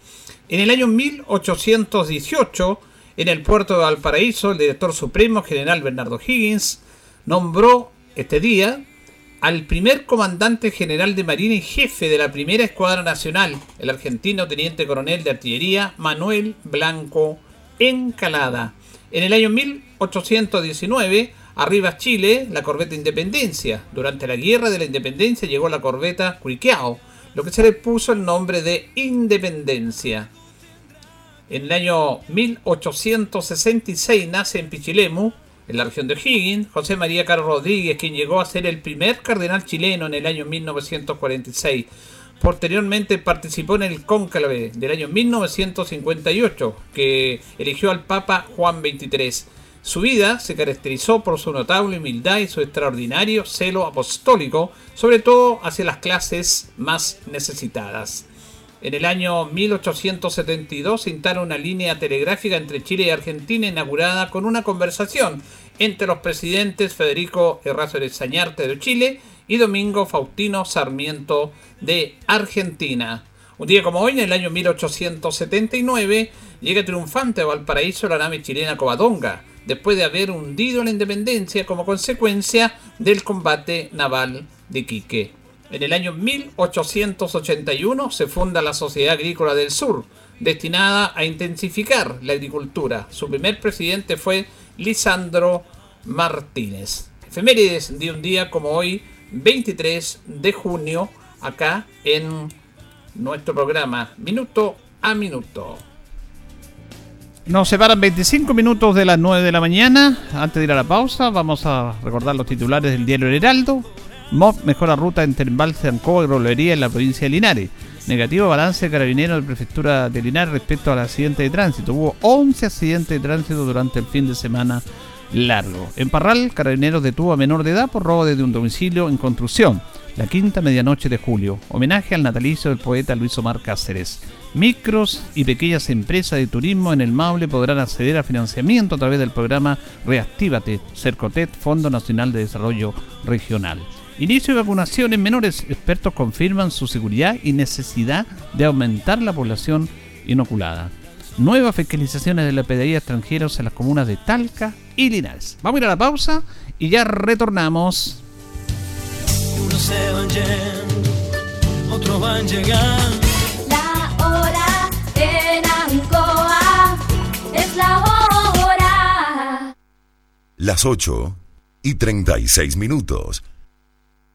En el año 1818, en el puerto de Valparaíso, el director supremo, general Bernardo Higgins, nombró este día al primer comandante general de Marina y jefe de la primera Escuadra Nacional, el argentino teniente coronel de artillería Manuel Blanco Encalada en el año 1819, arriba Chile la corbeta Independencia. Durante la Guerra de la Independencia llegó la corbeta Curiqueao, lo que se le puso el nombre de Independencia. En el año 1866 nace en Pichilemu, en la región de O'Higgins, José María Carlos Rodríguez, quien llegó a ser el primer cardenal chileno en el año 1946. Posteriormente participó en el cónclave del año 1958, que eligió al Papa Juan XXIII. Su vida se caracterizó por su notable humildad y su extraordinario celo apostólico, sobre todo hacia las clases más necesitadas. En el año 1872 se instala una línea telegráfica entre Chile y Argentina inaugurada con una conversación entre los presidentes Federico Errázuriz Sañarte de Chile y Domingo Faustino Sarmiento de Argentina. Un día como hoy, en el año 1879, llega triunfante a Valparaíso la nave chilena Covadonga, después de haber hundido la independencia como consecuencia del combate naval de Quique. En el año 1881 se funda la Sociedad Agrícola del Sur, destinada a intensificar la agricultura. Su primer presidente fue Lisandro Martínez. Efemérides de un día como hoy, 23 de junio, acá en nuestro programa Minuto a Minuto. Nos separan 25 minutos de las 9 de la mañana. Antes de ir a la pausa, vamos a recordar los titulares del diario El Heraldo. MOV mejora ruta entre Embalse, Ancoa y Rolería en la provincia de Linares. Negativo balance carabinero de prefectura de Linares respecto al accidente de tránsito. Hubo 11 accidentes de tránsito durante el fin de semana largo. En Parral, Carabineros detuvo a menor de edad por robo desde un domicilio en construcción. La quinta medianoche de julio. Homenaje al natalicio del poeta Luis Omar Cáceres. Micros y pequeñas empresas de turismo en el Maule podrán acceder a financiamiento a través del programa Reactívate, Cercotet, Fondo Nacional de Desarrollo Regional. Inicio de vacunación en menores. Expertos confirman su seguridad y necesidad de aumentar la población inoculada. Nuevas fiscalizaciones de la pedaría extranjeros en las comunas de Talca y Linares. Vamos a ir a la pausa y ya retornamos. se van yendo, otros van llegando. La hora en Ancoa es la hora. Las 8 y 36 minutos.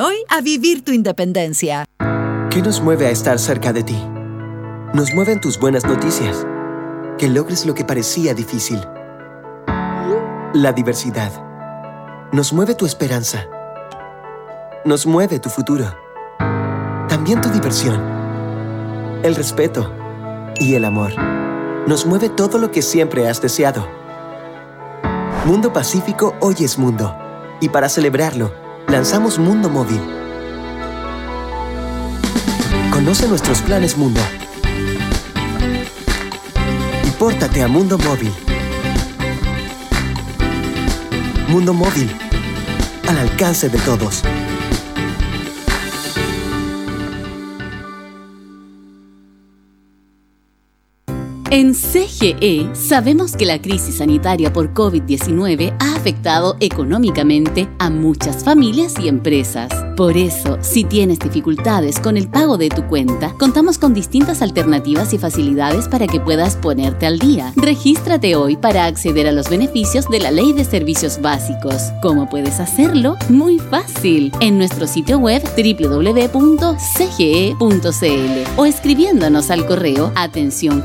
hoy a vivir tu independencia. ¿Qué nos mueve a estar cerca de ti? Nos mueven tus buenas noticias. Que logres lo que parecía difícil. La diversidad. Nos mueve tu esperanza. Nos mueve tu futuro. También tu diversión. El respeto. Y el amor. Nos mueve todo lo que siempre has deseado. Mundo Pacífico hoy es mundo. Y para celebrarlo, lanzamos Mundo Móvil. Conoce nuestros planes Mundo. Y pórtate a Mundo Móvil. Mundo Móvil. Al alcance de todos. En CGE sabemos que la crisis sanitaria por COVID-19 ha afectado económicamente a muchas familias y empresas. Por eso, si tienes dificultades con el pago de tu cuenta, contamos con distintas alternativas y facilidades para que puedas ponerte al día. Regístrate hoy para acceder a los beneficios de la Ley de Servicios Básicos. ¿Cómo puedes hacerlo? Muy fácil. En nuestro sitio web www.cge.cl o escribiéndonos al correo atención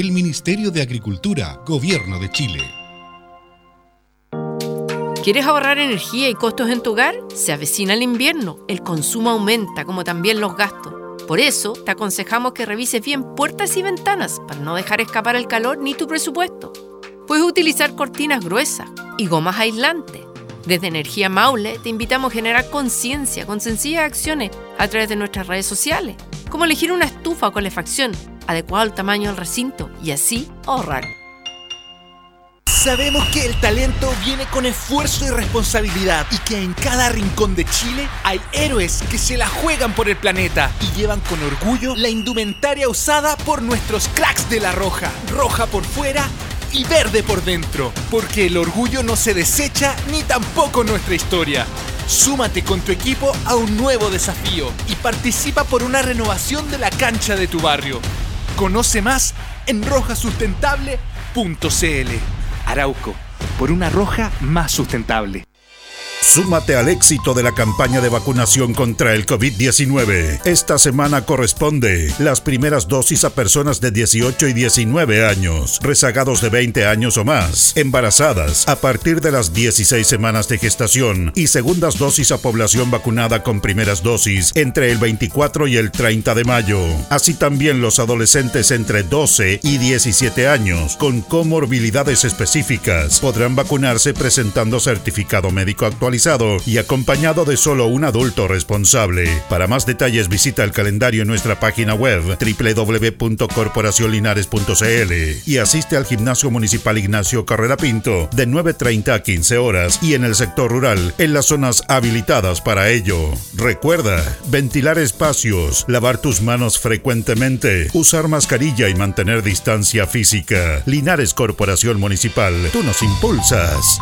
del Ministerio de Agricultura, Gobierno de Chile. ¿Quieres ahorrar energía y costos en tu hogar? Se avecina el invierno, el consumo aumenta como también los gastos. Por eso, te aconsejamos que revises bien puertas y ventanas para no dejar escapar el calor ni tu presupuesto. Puedes utilizar cortinas gruesas y gomas aislantes. Desde Energía Maule te invitamos a generar conciencia con sencillas acciones a través de nuestras redes sociales, como elegir una estufa o calefacción adecuado al tamaño del recinto y así ahorrar. Sabemos que el talento viene con esfuerzo y responsabilidad y que en cada rincón de Chile hay héroes que se la juegan por el planeta y llevan con orgullo la indumentaria usada por nuestros cracks de la roja, roja por fuera y verde por dentro, porque el orgullo no se desecha ni tampoco nuestra historia. Súmate con tu equipo a un nuevo desafío y participa por una renovación de la cancha de tu barrio. Conoce más en rojasustentable.cl. Arauco, por una roja más sustentable. Súmate al éxito de la campaña de vacunación contra el COVID-19. Esta semana corresponde las primeras dosis a personas de 18 y 19 años, rezagados de 20 años o más, embarazadas a partir de las 16 semanas de gestación y segundas dosis a población vacunada con primeras dosis entre el 24 y el 30 de mayo. Así también los adolescentes entre 12 y 17 años con comorbilidades específicas podrán vacunarse presentando certificado médico actual y acompañado de solo un adulto responsable. Para más detalles visita el calendario en nuestra página web www.corporacionlinares.cl y asiste al Gimnasio Municipal Ignacio Carrera Pinto de 9.30 a 15 horas y en el sector rural en las zonas habilitadas para ello. Recuerda, ventilar espacios, lavar tus manos frecuentemente, usar mascarilla y mantener distancia física. Linares Corporación Municipal, tú nos impulsas.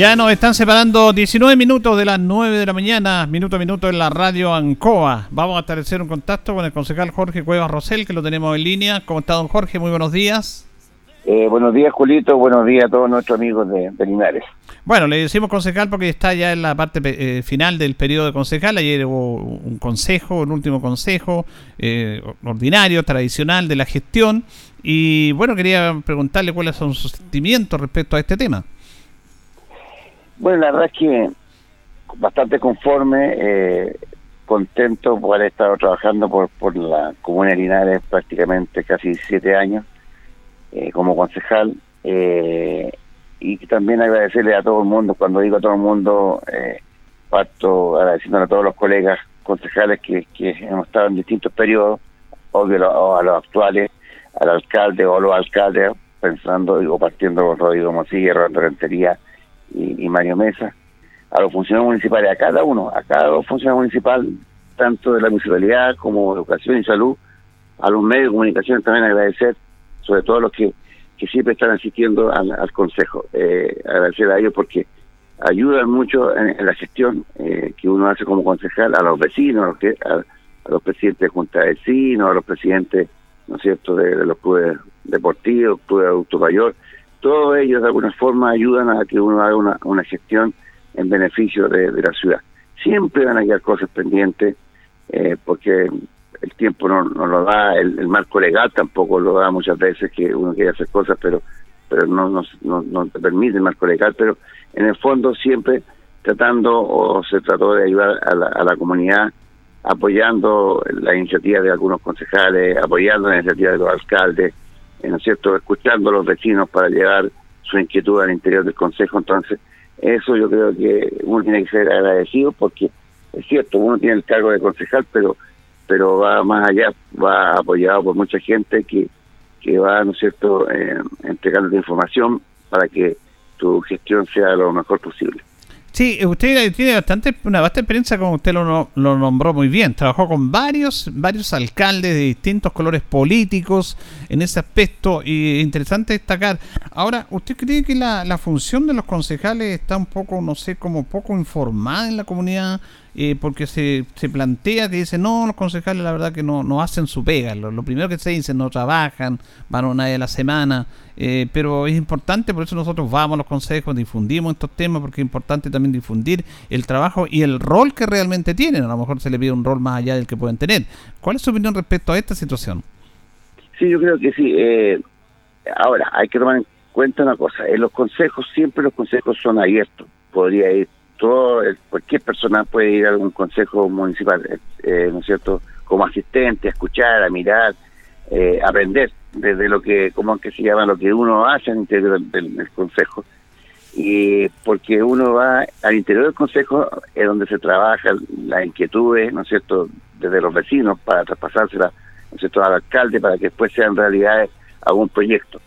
Ya nos están separando 19 minutos de las 9 de la mañana, minuto a minuto en la radio Ancoa. Vamos a establecer un contacto con el concejal Jorge Cuevas Rosel, que lo tenemos en línea. ¿Cómo está, don Jorge? Muy buenos días. Eh, buenos días, Julito. Buenos días a todos nuestros amigos de, de Linares. Bueno, le decimos concejal porque está ya en la parte eh, final del periodo de concejal. Ayer hubo un consejo, un último consejo eh, ordinario, tradicional de la gestión. Y bueno, quería preguntarle cuáles son sus sentimientos respecto a este tema. Bueno, la verdad es que bastante conforme, eh, contento por haber estado trabajando por, por la Comuna de Linares prácticamente casi siete años eh, como concejal. Eh, y también agradecerle a todo el mundo, cuando digo a todo el mundo, eh, parto agradeciendo a todos los colegas concejales que, que hemos estado en distintos periodos, obvio a los actuales, al alcalde o a los alcaldes, pensando o partiendo con Rodrigo Mosilla, Rolando Rentería y, Mario Mesa, a los funcionarios municipales, a cada uno, a cada funcionario municipal, tanto de la municipalidad como educación y salud, a los medios de comunicación también agradecer, sobre todo a los que que siempre están asistiendo al, Consejo. Eh, agradecer a ellos porque ayudan mucho en, la gestión eh, que uno hace como concejal a los vecinos, a los, que, a, los presidentes de junta de vecinos, a los presidentes, ¿no es cierto?, de, los clubes deportivos, clubes de adulto mayor. Todos ellos de alguna forma ayudan a que uno haga una, una gestión en beneficio de, la ciudad. Siempre van a quedar cosas pendientes eh, porque el tiempo no, no lo da, el, marco legal tampoco lo da muchas veces que uno quiere hacer cosas, pero pero no, no, no, te permite el marco legal, pero en el fondo siempre tratando o se trató de ayudar a la, a la comunidad apoyando la iniciativa de algunos concejales, apoyando la iniciativa de los alcaldes, ¿no es cierto?, escuchando a los vecinos para llevar su inquietud al interior del consejo. Entonces, eso yo creo que uno tiene que ser agradecido porque es cierto, uno tiene el cargo de concejal, pero pero va más allá, va apoyado por mucha gente que, que va, ¿no es cierto?, eh, entregando información para que tu gestión sea lo mejor posible. Sí, usted tiene bastante una vasta experiencia, como usted lo, lo, nombró muy bien. Trabajó con varios varios alcaldes de distintos colores políticos en ese aspecto y es interesante destacar. Ahora, ¿usted cree que la función de los concejales está un poco, no sé, como poco informada en la comunidad? Eh, porque se, se plantea que dice, no, los concejales la verdad que no, no hacen su pega. Lo, primero que se dice, no trabajan, van una vez a la semana, eh, pero es importante, por eso nosotros vamos a los consejos, difundimos estos temas, porque es importante también difundir el trabajo y el rol que realmente tienen. A lo mejor se le pide un rol más allá del que pueden tener. ¿Cuál es su opinión respecto a esta situación? Sí, yo creo que sí. Eh, ahora, hay que tomar en cuenta una cosa, en los consejos, siempre los consejos son abiertos. Podría ir todo, cualquier persona puede ir a algún consejo municipal, eh, eh, ¿no es cierto?, como asistente, a escuchar, a mirar, eh, aprender desde lo que, como que se llama, lo que uno hace al interior del, consejo. Y porque uno va al interior del consejo, es donde se trabaja las inquietudes, ¿no es cierto?, desde los vecinos para traspasárselas, ¿no es cierto?, al alcalde para que después sean realidades algún proyecto.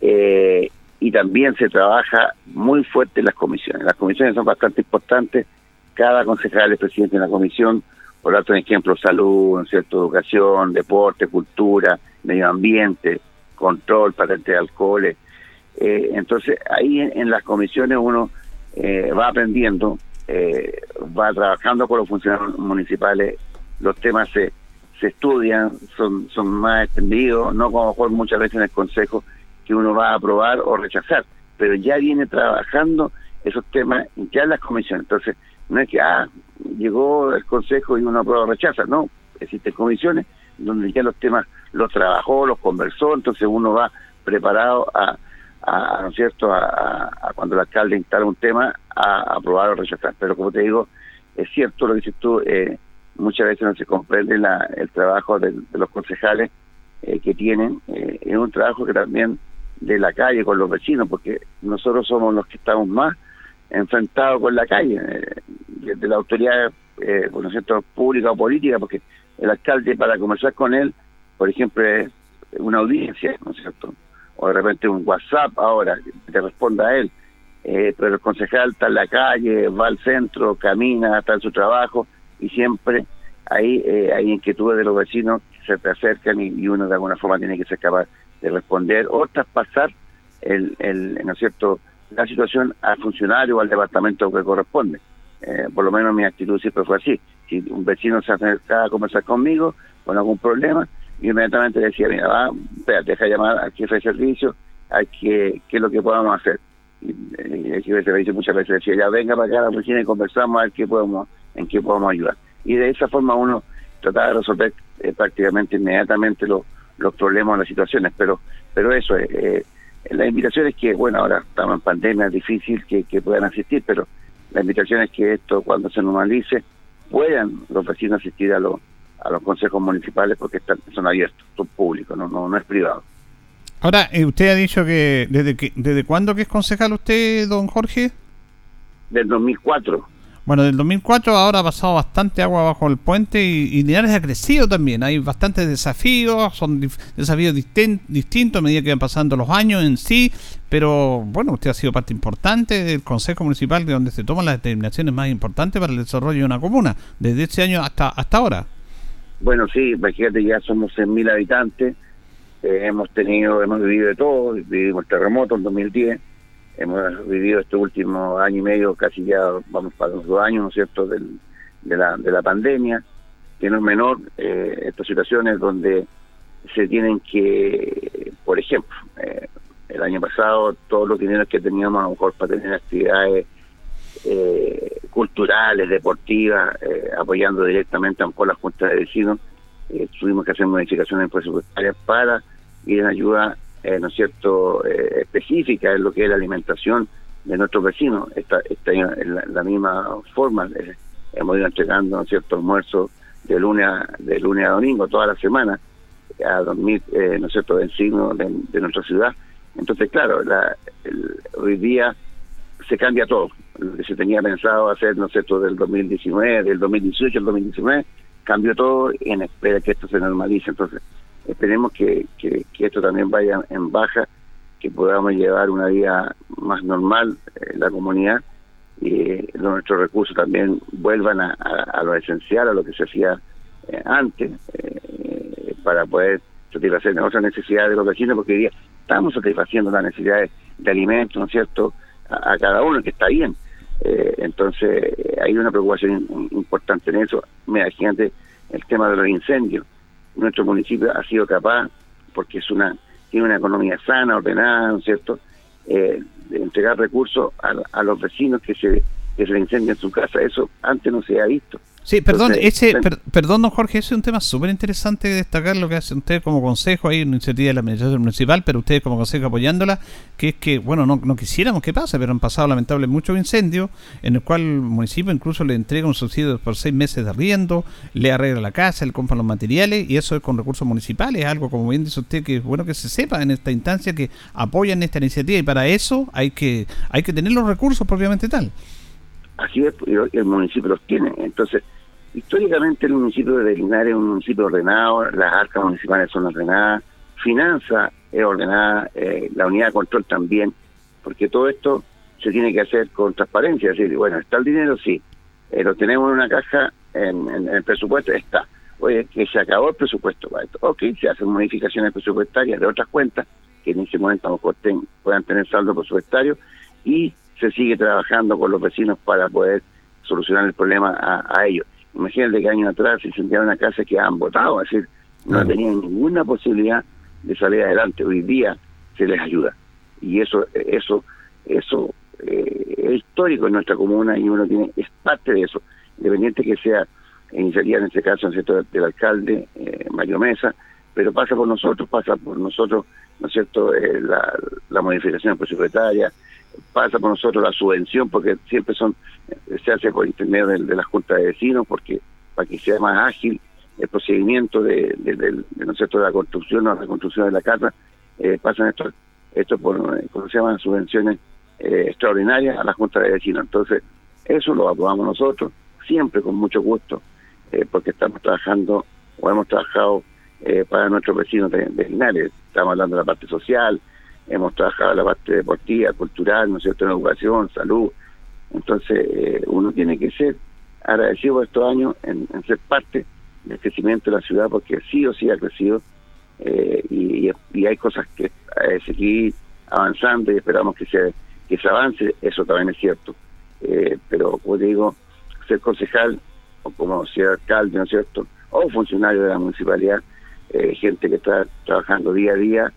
Eh, y también se trabaja muy fuerte en las comisiones. Las comisiones son bastante importantes, cada concejal es presidente de la comisión, por otro ejemplo, salud, cierto? educación, deporte, cultura, medio ambiente, control, patente de alcohol. Eh, entonces, ahí en, las comisiones uno eh, va aprendiendo, eh, va trabajando con los funcionarios municipales, los temas se, se estudian, son, son más extendidos, no como mejor muchas veces en el consejo que uno va a aprobar o rechazar, pero ya viene trabajando esos temas ya en las comisiones. Entonces, no es que, ah, llegó el Consejo y uno aprueba o rechaza, no, existen comisiones donde ya los temas los trabajó, los conversó, entonces uno va preparado a, ¿no es cierto?, a, cuando el alcalde instala un tema, a, aprobar o rechazar. Pero como te digo, es cierto lo que dices tú, eh, muchas veces no se comprende la, el trabajo de, los concejales eh, que tienen, eh, es un trabajo que también de la calle con los vecinos, porque nosotros somos los que estamos más enfrentados con la calle, eh, de la autoridad, eh, por cierto, pública o política, porque el alcalde para conversar con él, por ejemplo, es una audiencia, ¿no es cierto? O de repente un WhatsApp ahora, te responda a él. Eh, pero el concejal está en la calle, va al centro, camina, está en su trabajo y siempre hay, eh, hay inquietudes de los vecinos que se te acercan y, y, uno de alguna forma tiene que ser capaz de responder o traspasar el, el, ¿no cierto? la situación al funcionario o al departamento que corresponde. Eh, por lo menos mi actitud siempre fue así. Si un vecino se acercaba a conversar conmigo con algún problema, yo inmediatamente decía, mira, va, deja llamar al jefe de servicio, hay que, qué es lo que podamos hacer. Y, el jefe de servicio muchas veces decía, ya venga para acá a la oficina y conversamos a ver qué podemos, en qué podemos ayudar. Y de esa forma uno trataba de resolver eh, prácticamente inmediatamente los los problemas o las situaciones, pero pero eso, eh, eh, la invitación es que, bueno, ahora estamos en pandemia, es difícil que, que puedan asistir, pero la invitación es que esto, cuando se normalice, puedan los vecinos asistir a los a los consejos municipales porque están, son abiertos, son públicos, no, no, no es privado. Ahora, eh, usted ha dicho que desde que desde cuándo que es concejal usted, don Jorge? Del 2004. Bueno, del 2004 ahora ha pasado bastante agua bajo el puente y, y ha crecido también. Hay bastantes desafíos, son dif- desafíos distin- distintos a medida que van pasando los años en sí. Pero bueno, usted ha sido parte importante del Consejo Municipal de donde se toman las determinaciones más importantes para el desarrollo de una comuna, desde ese año hasta, hasta ahora. Bueno, sí, imagínate, ya somos 100.000 habitantes, eh, hemos tenido, hemos vivido de todo, vivimos el terremoto en 2010, hemos vivido este último año y medio, casi ya vamos para los dos años, ¿no es cierto?, de, la, de la pandemia, que no es menor, eh, estas situaciones donde se tienen que, por ejemplo, eh, el año pasado todos los dineros que teníamos a lo mejor para tener actividades eh, culturales, deportivas, apoyando directamente a lo mejor las juntas de vecinos, tuvimos que hacer modificaciones presupuestarias para ir en ayuda, eh, ¿no cierto?, eh, específica en lo que es la alimentación de nuestros vecinos. Esta, esta en la, misma forma, eh, hemos ido entregando, ¿no es almuerzos de lunes a, de lunes a domingo, toda la semana, a dormir, eh, ¿no es cierto?, vecinos de, de nuestra ciudad. Entonces, claro, la, el- hoy día se cambia todo. Lo que se tenía pensado hacer, ¿no es cierto?, del 2019, del 2018 al 2019, cambió todo en espera que esto se normalice. Entonces, esperemos que, que, esto también vaya en baja, que podamos llevar una vida más normal en la comunidad y eh, nuestros recursos también vuelvan a, lo esencial, a lo que se hacía eh, antes, eh, para poder satisfacer otras necesidades de los vecinos, porque hoy día estamos satisfaciendo las necesidades de alimentos, ¿no es cierto?, a, cada uno, que está bien. Eh, entonces, eh, hay una preocupación importante en eso. Mira, imagínate el tema de los incendios. Nuestro municipio ha sido capaz, porque es una tiene una economía sana, ordenada, ¿no es cierto?, eh, de entregar recursos a, a los vecinos que se que se le incendian su casa. Eso antes no se ha visto. Sí, perdón, Entonces, ese, per- perdón, don Jorge, ese es un tema súper interesante de destacar lo que hace usted como consejo, hay una iniciativa de la administración municipal, pero ustedes como consejo apoyándola, que es que, bueno, no, no quisiéramos que pase, pero han pasado lamentablemente muchos incendios, en el cual el municipio incluso le entrega un subsidio por seis meses de arriendo, le arregla la casa, le compra los materiales, y eso es con recursos municipales, algo como bien dice usted, que es bueno que se sepa en esta instancia que apoyan esta iniciativa, y para eso hay que, hay que tener los recursos propiamente tal. Así es, el municipio los tiene. Entonces, históricamente el municipio de Linares es un municipio ordenado, las arcas municipales son ordenadas, finanza es ordenada, eh, la unidad de control también, porque todo esto se tiene que hacer con transparencia, es decir, bueno, está el dinero, sí, eh, lo tenemos en una caja, en, el presupuesto está. Oye, que se acabó el presupuesto para esto. Ok, se hacen modificaciones presupuestarias de otras cuentas que en ese momento a lo mejor puedan tener saldo presupuestario y se sigue trabajando con los vecinos para poder solucionar el problema a, a ellos. Imagínate que años atrás se incendiaron una casa que han votado, es decir, no Claro. tenían ninguna posibilidad de salir adelante. Hoy día se les ayuda. Y eso, eso, eso eh, es histórico en nuestra comuna y uno tiene, es parte de eso, independiente que sea iniciativa en este caso ¿no es cierto? del alcalde eh, Mario Mesa, pero pasa por nosotros, pasa por nosotros, ¿no es cierto?, Eh, la, la modificación presupuestaria, pasa por nosotros la subvención, porque siempre son se hace por intermedio de, de la Junta de Vecinos, porque para que sea más ágil el procedimiento de, de, del- de, ¿no cierto?, de la construcción o la reconstrucción de la casa, eh, pasan esto, esto por, eh, ¿cómo se llaman?, subvenciones eh, extraordinarias a la Junta de Vecinos. Entonces, eso lo aprobamos nosotros, siempre con mucho gusto, porque estamos trabajando o hemos trabajado para nuestros vecinos de, de Linares. Estamos hablando de la parte social, hemos trabajado en la parte deportiva, cultural, ¿no es cierto?, en educación, salud. Entonces, eh, uno tiene que ser agradecido por estos años en, ser parte del crecimiento de la ciudad, porque sí o sí ha crecido eh, y, hay cosas que eh, seguir avanzando y esperamos que se, que se avance, eso también es cierto. Eh, pero, como digo, ser concejal o como ser alcalde, ¿no es cierto?, o funcionario de la municipalidad, gente que está trabajando día a día,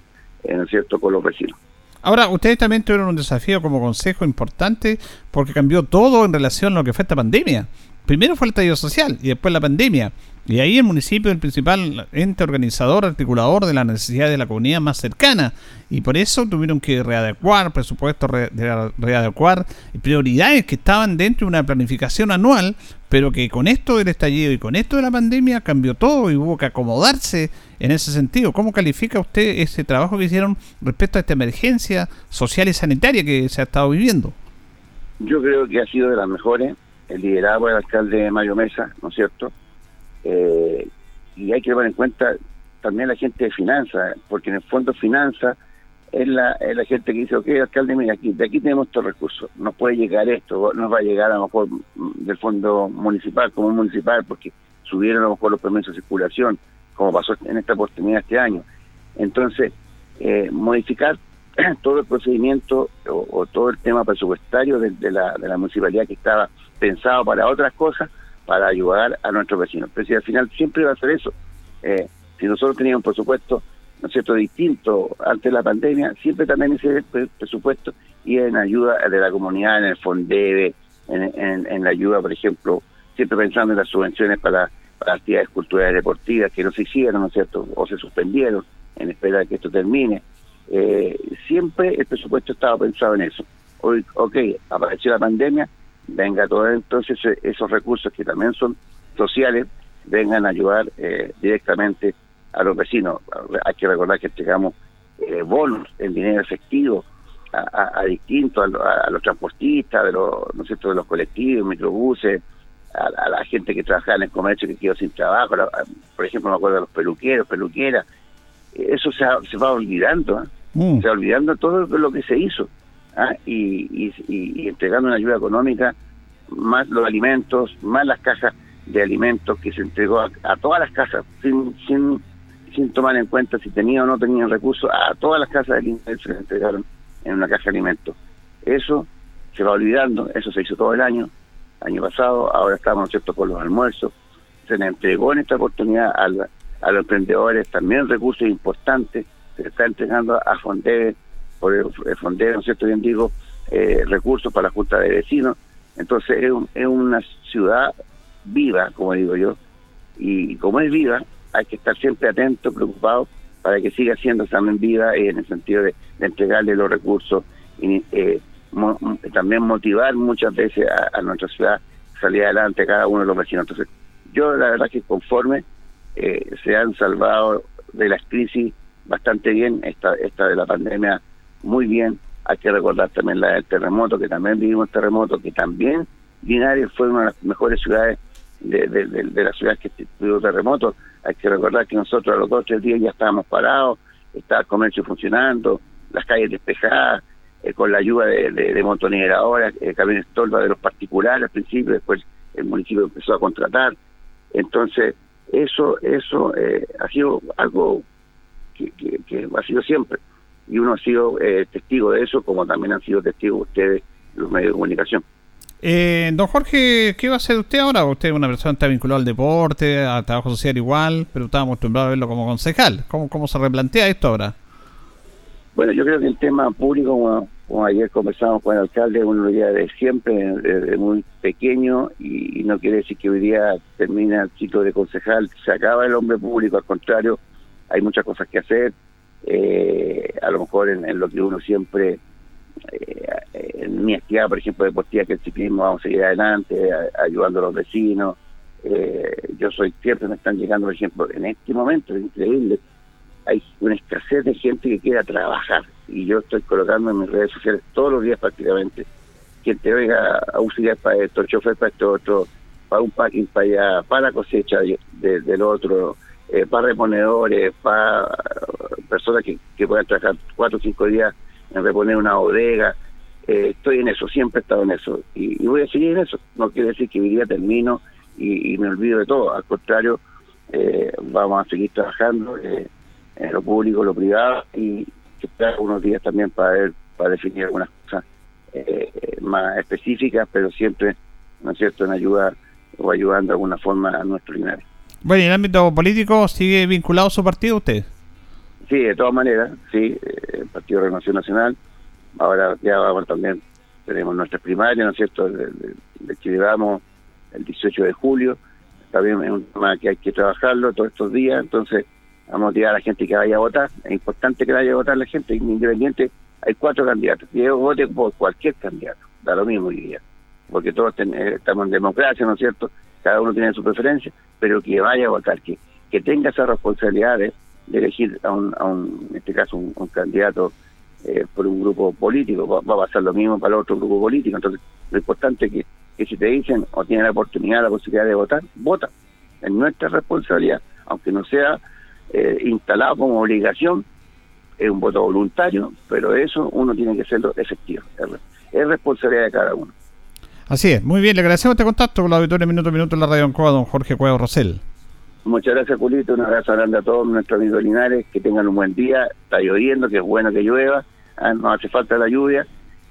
¿no es cierto?, con los vecinos. Ahora, ustedes también tuvieron un desafío como consejo importante porque cambió todo en relación a lo que fue esta pandemia. Primero fue el estallido social y después la pandemia. Y ahí el municipio es el principal ente organizador, articulador de la necesidad de la comunidad más cercana. Y por eso tuvieron que readecuar presupuestos, re- de- readecuar prioridades que estaban dentro de una planificación anual, pero que con esto del estallido y con esto de la pandemia cambió todo y hubo que acomodarse en ese sentido. ¿Cómo califica usted ese trabajo que hicieron respecto a esta emergencia social y sanitaria que se ha estado viviendo? Yo creo que ha sido de las mejores, el liderado por el alcalde Mario Mesa, ¿no es cierto? Eh, y hay que tomar en cuenta también la gente de finanzas, porque en el fondo finanzas es la, es la gente que dice, ok, alcalde, mira, aquí, de aquí tenemos estos recursos, nos puede llegar esto, nos va a llegar a lo mejor del fondo municipal, como municipal, porque subieron a lo mejor los permisos de circulación, como pasó en esta oportunidad este año. Entonces, eh, modificar todo el procedimiento o, todo el tema presupuestario de la, de la municipalidad que estaba pensado para otras cosas, para ayudar a nuestros vecinos. Pero si al final siempre va a ser eso. Eh, si nosotros teníamos un presupuesto, ¿no es cierto?, distinto antes de la pandemia, siempre también ese pre- presupuesto iba en ayuda de la comunidad, en el FONDEVE, en, la ayuda, por ejemplo, siempre pensando en las subvenciones para, actividades culturales y deportivas que no se hicieron, ¿no es cierto?, o se suspendieron en espera de que esto termine. Eh, siempre el presupuesto estaba pensado en eso. Hoy, ok, apareció la pandemia, venga todo entonces eh, esos recursos que también son sociales, vengan a ayudar eh, directamente a los vecinos. Hay que recordar que entregamos eh, bonos en dinero efectivo a, a- a distintos, a, lo- a los transportistas, de los, ¿no cierto? de los colectivos, microbuses, a, la gente que trabajaba en el comercio que quedó sin trabajo, por ejemplo, me acuerdo de los peluqueros, peluqueras. Eso se, ha- se va olvidando, ¿ah? Mm. se va olvidando todo lo que se hizo ¿ah? y, y, entregando una ayuda económica, más los alimentos, más las cajas de alimentos que se entregó a, a todas las casas, sin, sin, sin tomar en cuenta si tenían o no tenían recursos, a todas las casas de alimentos se les entregaron en una caja de alimentos. Eso se va olvidando, eso se hizo todo el año, año pasado, ahora estamos ¿no es cierto? con los almuerzos, se le entregó en esta oportunidad a, la- a los emprendedores también recursos importantes, se le está entregando a Fondeve, por Fondeve, ¿no es cierto? Bien digo, eh, recursos para la Junta de Vecinos, entonces es, un- es una ciudad viva, como digo yo, y como es viva, hay que estar siempre atento, preocupado, para que siga siendo también viva eh, en el sentido de, de entregarle los recursos y eh, mo- también motivar muchas veces a, a nuestra ciudad a salir adelante cada uno de los vecinos. Entonces, yo la verdad que conforme eh, se han salvado de las crisis bastante bien, esta, esta de la pandemia muy bien, hay que recordar también la del terremoto, que también vivimos terremoto, que también Linares fue una de las mejores ciudades de, de, de- las ciudades que tuvieron terremotos. Hay que recordar que nosotros a los dos o tres días ya estábamos parados, estaba el comercio funcionando, las calles despejadas, eh, con la ayuda de, de, de montoneradores, eh, de los particulares al principio, después el municipio empezó a contratar. Entonces, eso eso eh, ha sido algo que, que- que ha sido siempre. Y uno ha sido eh, testigo de eso, como también han sido testigos ustedes, los medios de comunicación. Eh, don Jorge, ¿qué va a hacer usted ahora? Usted es una persona que está vinculada al deporte, al trabajo social igual, pero estaba acostumbrado a verlo como concejal. ¿Cómo, cómo se replantea esto ahora? Bueno, yo creo que el tema público, como, como ayer conversamos con el alcalde, es una idea de siempre, desde muy pequeño, y, y no quiere decir que hoy día termina el ciclo de concejal, se acaba el hombre público, al contrario, hay muchas cosas que hacer, eh, a lo mejor en, en lo que uno siempre, eh, en mi actividad, por ejemplo, deportiva, que el ciclismo, vamos a seguir adelante, ayudando a los vecinos, eh, yo soy siempre, me están llegando, por ejemplo, en este momento, es increíble, hay una escasez de gente que quiera trabajar. Y yo estoy colocando en mis redes sociales todos los días prácticamente quien te oiga auxiliar para esto, chofer para esto otro, para un packing para allá, para la cosecha de- de- del otro, eh, para reponedores, para personas que, que puedan trabajar cuatro o cinco días en reponer una bodega. Eh, estoy en eso, siempre he estado en eso y, voy a seguir en eso. No quiere decir que mi día termino y, me olvido de todo, al contrario, eh, vamos a seguir trabajando. Eh, en lo público, lo privado y esperar unos días también para ver, para definir algunas cosas eh, más específicas, pero siempre, ¿no es cierto?, en ayuda o ayudando de alguna forma a nuestro Linares. Bueno, ¿y el ámbito político sigue vinculado su partido usted? Sí, de todas maneras, sí, eh, el Partido de Renovación Nacional, ahora ya vamos también, tenemos nuestras primarias, ¿no es cierto?, de, el 18 de julio. También es un tema que hay que trabajarlo todos estos días, entonces vamos a motivar a la gente que vaya a votar. Es importante que vaya a votar la gente, independiente, hay cuatro candidatos. Que vote por cualquier candidato, da lo mismo día, porque todos eh, estamos en democracia, ¿no es cierto? Cada uno tiene su preferencia, pero que vaya a votar, que, que tenga esa responsabilidad de, elegir a un, en este caso, un, candidato eh, por un grupo político. Va, va, a pasar lo mismo para el otro grupo político. Entonces, lo importante es que que si te dicen o tienen la oportunidad, la posibilidad de votar, vota. Es nuestra responsabilidad, aunque no sea eh, instalado como obligación, es un voto voluntario, pero eso uno tiene que hacerlo efectivo. Es, responsabilidad de cada uno. Así es, muy bien, le agradecemos este contacto con la auditoría Minuto a Minuto en la Radio Ancoa, don Jorge Cueva Rosell. Muchas gracias, Julito. Un abrazo grande a todos nuestros amigos Linares. Que tengan un buen día. Está lloviendo, que es bueno que llueva. Ah, no hace falta la lluvia.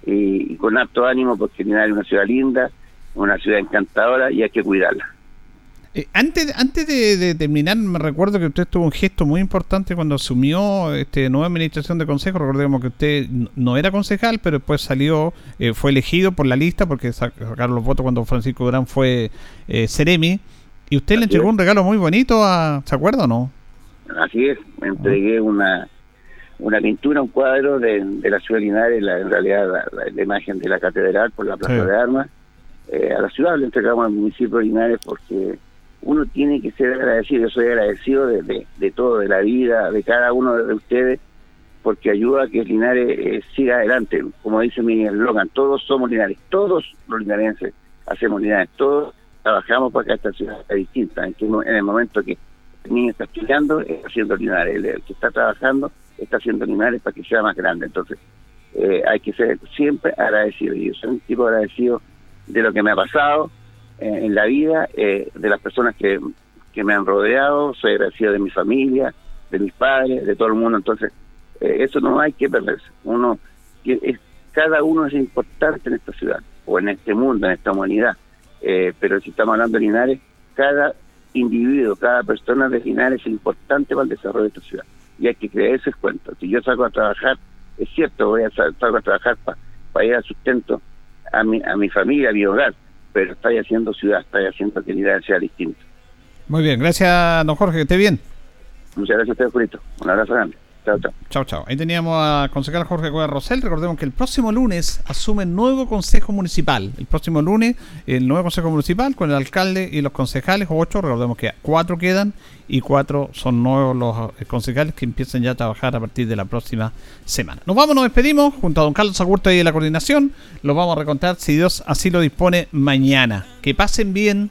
Y, con alto ánimo, porque Linares es una ciudad linda una ciudad encantadora y hay que cuidarla. Eh, antes antes de, terminar, me recuerdo que usted tuvo un gesto muy importante cuando asumió este nueva administración de consejo. Recordemos que usted no era concejal, pero después salió, eh, fue elegido por la lista porque sacaron los votos cuando Francisco Durán fue eh, Ceremi. Y usted le entregó un regalo muy bonito a. ¿Se acuerda o no? Así es, me entregué una una pintura, un cuadro de, la ciudad de Linares, la, en realidad la, imagen de la catedral por la Plaza de Armas eh, a la ciudad, le entregamos al municipio de Linares porque uno tiene que ser agradecido, yo soy agradecido de, de, todo, de la vida, de cada uno de ustedes, porque ayuda a que Linares eh, siga adelante. Como dice mi eslogan, todos somos Linares, todos los linarenses hacemos Linares, todos trabajamos para que esta ciudad sea distinta. En, en el momento que el niño está estudiando, está haciendo Linares, el, que está trabajando está haciendo Linares para que sea más grande. Entonces, eh, hay que ser siempre agradecido. Y yo soy un tipo agradecido de lo que me ha pasado eh, en la vida, eh, de las personas que, que me han rodeado, soy agradecido de mi familia, de mis padres, de todo el mundo, entonces eh, eso no hay que perderse. Uno, es, cada uno es importante en esta ciudad, o en este mundo, en esta humanidad, pero si estamos hablando de Linares, cada individuo, cada persona de Linares es importante para el desarrollo de esta ciudad, y hay que creer ese cuento. Si yo salgo a trabajar, es cierto, voy a salgo a trabajar para ir al sustento a mi, a mi familia, a mi hogar, pero estoy haciendo ciudad, estoy haciendo que vida sea distinto. Muy bien, gracias don Jorge, que esté bien. Muchas gracias a usted, Julito. Un abrazo grande. Chao, chao. Chao, chao. Ahí teníamos a concejal Jorge Cueva Rosell. Recordemos que el próximo lunes asume nuevo Consejo Municipal. El próximo lunes, el nuevo Consejo Municipal con el alcalde y los concejales, ocho. Recordemos que cuatro quedan y cuatro son nuevos los eh, concejales que empiezan ya a trabajar a partir de la próxima semana. Nos vamos, nos despedimos junto a don Carlos Agurto y de la coordinación. Los vamos a recontar, si Dios así lo dispone, mañana. Que pasen bien.